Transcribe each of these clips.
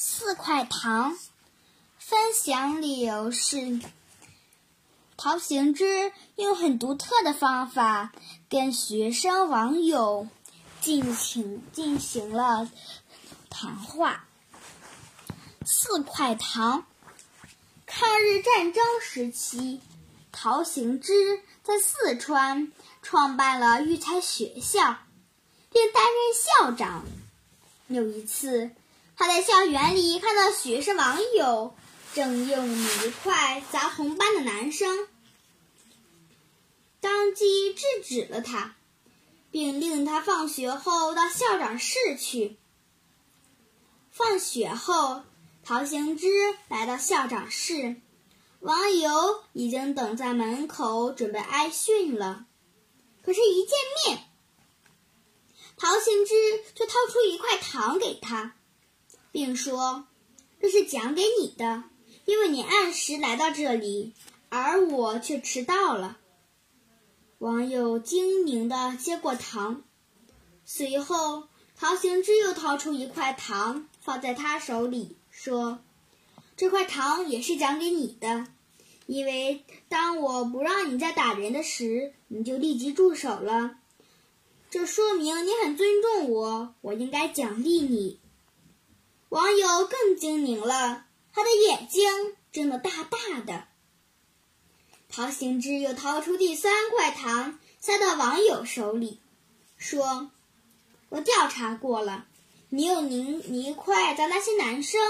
四块糖。分享理由是，陶行知用很独特的方法跟学生网友进行进行了谈话。四块糖。抗日战争时期，陶行知在四川创办了育才学校，并担任校长。有一次，他在校园里看到学生网友。正用泥块砸同班的男生，当即制止了他，并令他放学后到校长室去。放学后，陶行知来到校长室，网友已经等在门口准备挨训了。可是，一见面，陶行知却掏出一块糖给他，并说：“这是奖给你的。”因为你按时来到这里，而我却迟到了。网友精明地接过糖，随后陶行知又掏出一块糖放在他手里，说：“这块糖也是奖给你的，因为当我不让你再打人的时，你就立即住手了。这说明你很尊重我，我应该奖励你。”网友更精明了。他的眼睛睁得大大的。陶行知又掏出第三块糖，塞到网友手里，说：“我调查过了，你用泥泥块砸那些男生，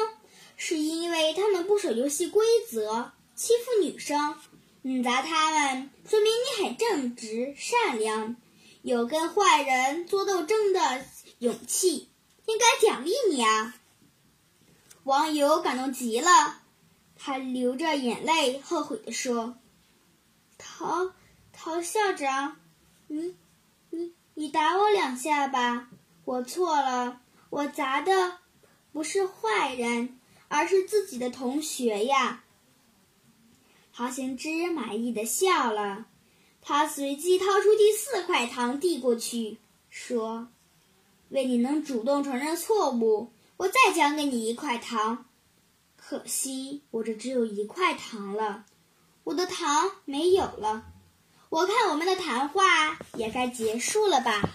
是因为他们不守游戏规则，欺负女生。你砸他们，说明你很正直、善良，有跟坏人作斗争的勇气，应该奖励你啊。”网友感动极了，他流着眼泪，后悔地说：“陶陶校长，你你你打我两下吧，我错了，我砸的不是坏人，而是自己的同学呀。”陶行知满意的笑了，他随即掏出第四块糖递过去，说：“为你能主动承认错误。”我再奖给你一块糖，可惜我这只有一块糖了，我的糖没有了。我看我们的谈话也该结束了吧。